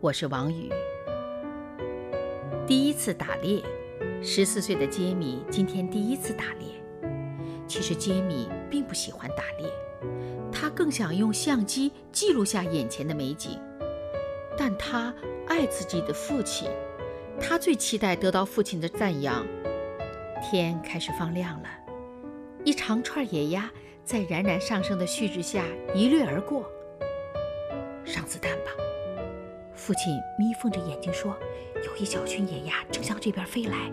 我是王宇。第一次打猎，十四岁的杰米今天第一次打猎。其实杰米并不喜欢打猎，他更想用相机记录下眼前的美景。但他爱自己的父亲。他最期待得到父亲的赞扬。天开始放亮了，一长串野鸭在冉冉上升的旭日下一掠而过。上子弹吧！父亲眯缝着眼睛说：“有一小群野鸭正向这边飞来。”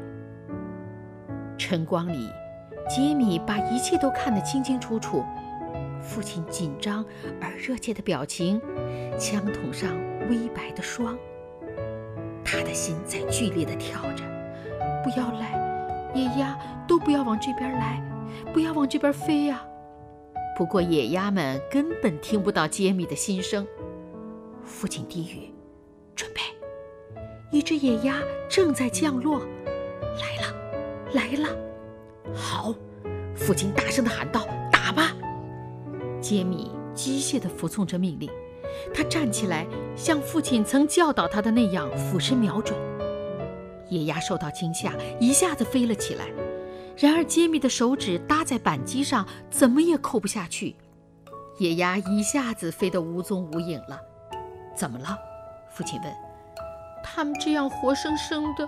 晨光里，杰米把一切都看得清清楚楚。父亲紧张而热切的表情，枪筒上微白的霜。他的心在剧烈的跳着，不要来，野鸭都不要往这边来，不要往这边飞呀！不过野鸭们根本听不到杰米的心声。父亲低语：“。”一只野鸭正在降落，来了，来了！好，父亲大声地喊道：“打吧！”杰米机械地服从着命令。他站起来，像父亲曾教导他的那样俯身瞄准。野鸭受到惊吓，一下子飞了起来。然而杰米的手指搭在扳机上，怎么也扣不下去。野鸭一下子飞得无踪无影了。怎么了？父亲问。他们这样活生生的。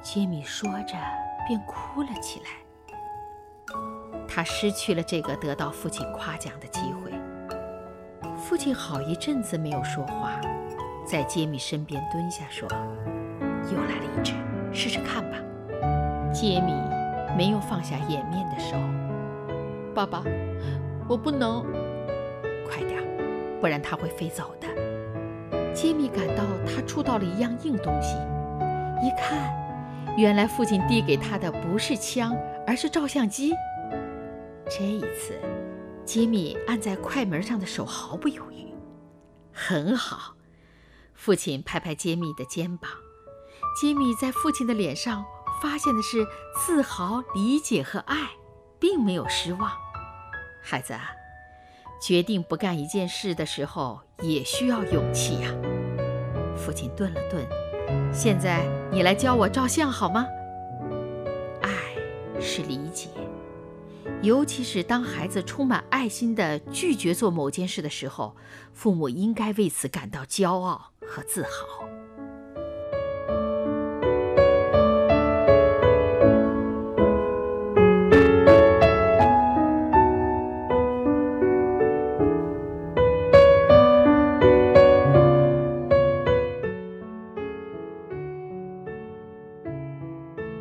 杰米说着，便哭了起来。他失去了这个得到父亲夸奖的机会。父亲好一阵子没有说话，在杰米身边蹲下说：“又来了一只，试试看吧。”杰米没有放下掩面的手。“爸爸，我不能。”“快点，不然它会飞走的。”杰米感到他触到了一样硬东西，一看，原来父亲递给他的不是枪，而是照相机。这一次。杰米按在快门上的手毫不犹豫。很好，父亲拍拍杰米的肩膀。杰米在父亲的脸上发现的是自豪、理解和爱，并没有失望。孩子啊，决定不干一件事的时候也需要勇气呀。父亲顿了顿，现在你来教我照相好吗？爱是理解。尤其是当孩子充满爱心地拒绝做某件事的时候，父母应该为此感到骄傲和自豪。